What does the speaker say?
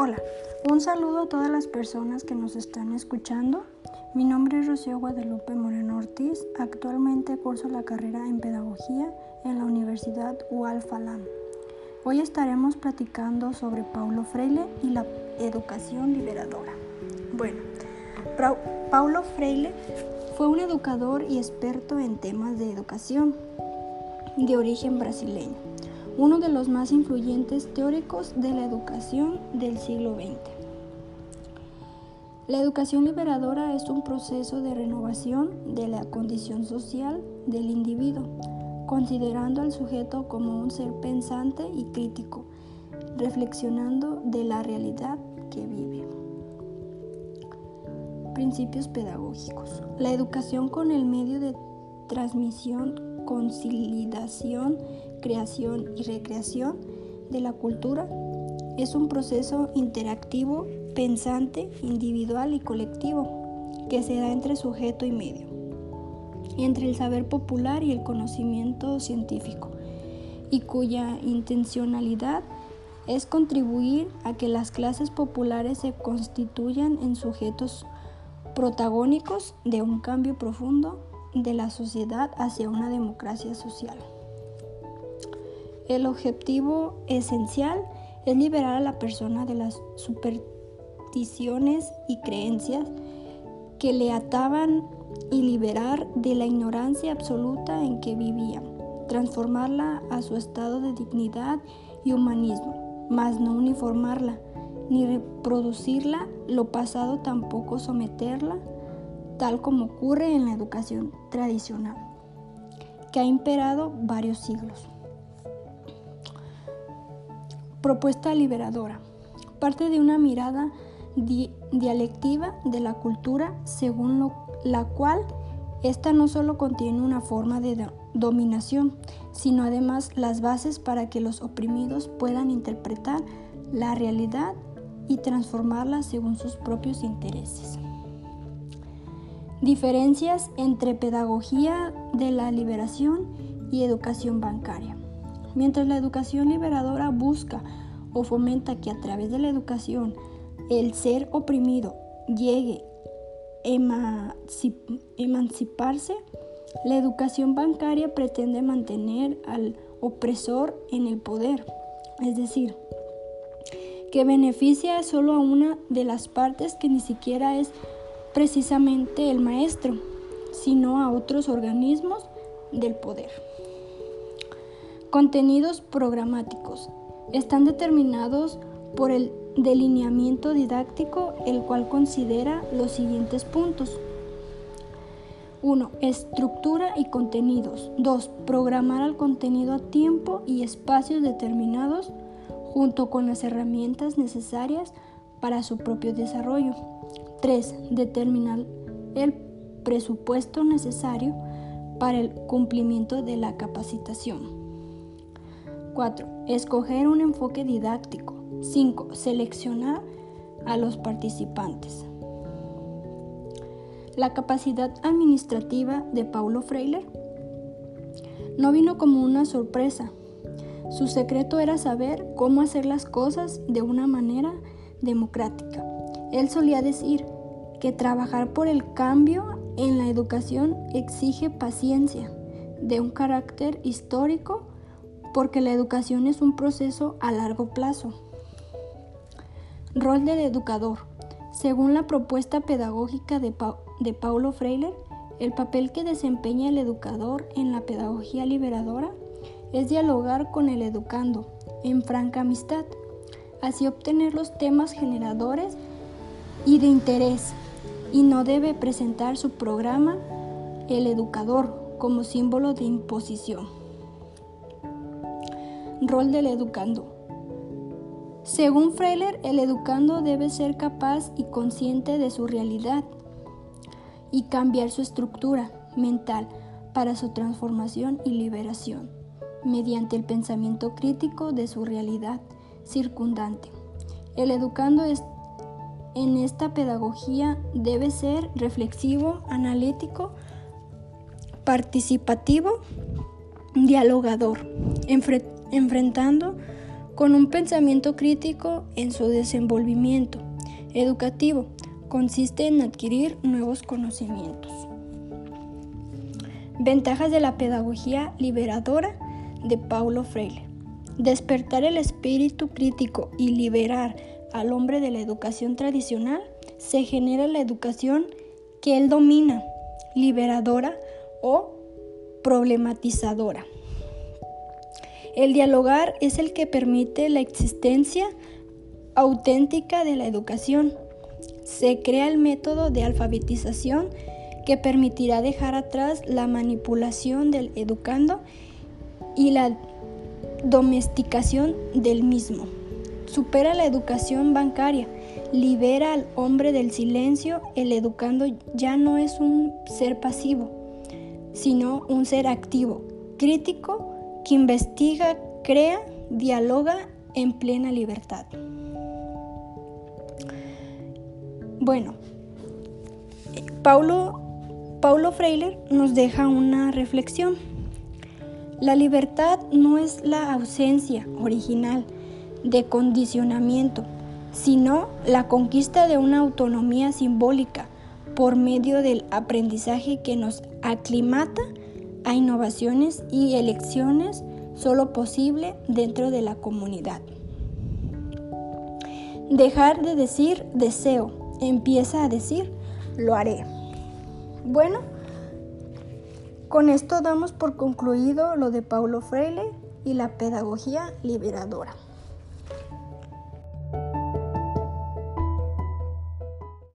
Hola, un saludo a todas las personas que nos están escuchando. Mi nombre es Rocío Guadalupe Moreno Ortiz. Actualmente curso la carrera en Pedagogía en la Universidad UAL-FALAM. Hoy estaremos platicando sobre Paulo Freire y la educación liberadora. Bueno, Paulo Freire fue un educador y experto en temas de educación de origen brasileño uno de los más influyentes teóricos de la educación del siglo XX. La educación liberadora es un proceso de renovación de la condición social del individuo, considerando al sujeto como un ser pensante y crítico, reflexionando de la realidad que vive. Principios pedagógicos. La educación con el medio de transmisión consolidación, creación y recreación de la cultura es un proceso interactivo, pensante, individual y colectivo que se da entre sujeto y medio, entre el saber popular y el conocimiento científico, y cuya intencionalidad es contribuir a que las clases populares se constituyan en sujetos protagónicos de un cambio profundo de la sociedad hacia una democracia social. El objetivo esencial es liberar a la persona de las supersticiones y creencias que le ataban y liberar de la ignorancia absoluta en que vivían, transformarla a su estado de dignidad y humanismo, mas no uniformarla, ni reproducirla, lo pasado tampoco someterla tal como ocurre en la educación tradicional, que ha imperado varios siglos. Propuesta liberadora. Parte de una mirada dialectiva de la cultura según la cual esta no solo contiene una forma de dominación, sino además las bases para que los oprimidos puedan interpretar la realidad y transformarla según sus propios intereses. Diferencias entre pedagogía de la liberación y educación bancaria. Mientras la educación liberadora busca o fomenta que a través de la educación el ser oprimido llegue a emanciparse, la educación bancaria pretende mantener al opresor en el poder, es decir, que beneficia solo a una de las partes que ni siquiera es precisamente el maestro, sino a otros organismos del poder. Contenidos programáticos están determinados por el delineamiento didáctico, el cual considera los siguientes puntos. 1. Estructura y contenidos. 2. Programar al contenido a tiempo y espacios determinados junto con las herramientas necesarias para su propio desarrollo. 3. Determinar el presupuesto necesario para el cumplimiento de la capacitación. 4. Escoger un enfoque didáctico. 5. Seleccionar a los participantes. La capacidad administrativa de Paulo Freire no vino como una sorpresa. Su secreto era saber cómo hacer las cosas de una manera democrática él solía decir que trabajar por el cambio en la educación exige paciencia de un carácter histórico porque la educación es un proceso a largo plazo. Rol del educador. Según la propuesta pedagógica de, Paulo Freire, el papel que desempeña el educador en la pedagogía liberadora es dialogar con el educando en franca amistad, así obtener los temas generadores y de interés y no debe presentar su programa el educador como símbolo de imposición. Rol del educando. Según Freiler, el educando debe ser capaz y consciente de su realidad y cambiar su estructura mental para su transformación y liberación mediante el pensamiento crítico de su realidad circundante. El educando es en esta pedagogía debe ser reflexivo, analítico, participativo, dialogador, enfrentando con un pensamiento crítico en su desenvolvimiento educativo. Consiste en adquirir nuevos conocimientos. Ventajas de la pedagogía liberadora de Paulo Freire. Despertar el espíritu crítico y liberar al hombre de la educación tradicional se genera la educación que él domina, liberadora o problematizadora. El dialogar es el que permite la existencia auténtica de la educación. Se crea el método de alfabetización que permitirá dejar atrás la manipulación del educando y la domesticación del mismo. Supera la educación bancaria, libera al hombre del silencio, el educando ya no es un ser pasivo, sino un ser activo, crítico, que investiga, crea, dialoga en plena libertad. Bueno, Paulo, Paulo Freire nos deja una reflexión. La libertad no es la ausencia original de condicionamiento, sino la conquista de una autonomía simbólica por medio del aprendizaje que nos aclimata a innovaciones y elecciones solo posible dentro de la comunidad. Dejar de decir deseo, empieza a decir lo haré. Bueno, con esto damos por concluido lo de Paulo Freire y la pedagogía liberadora.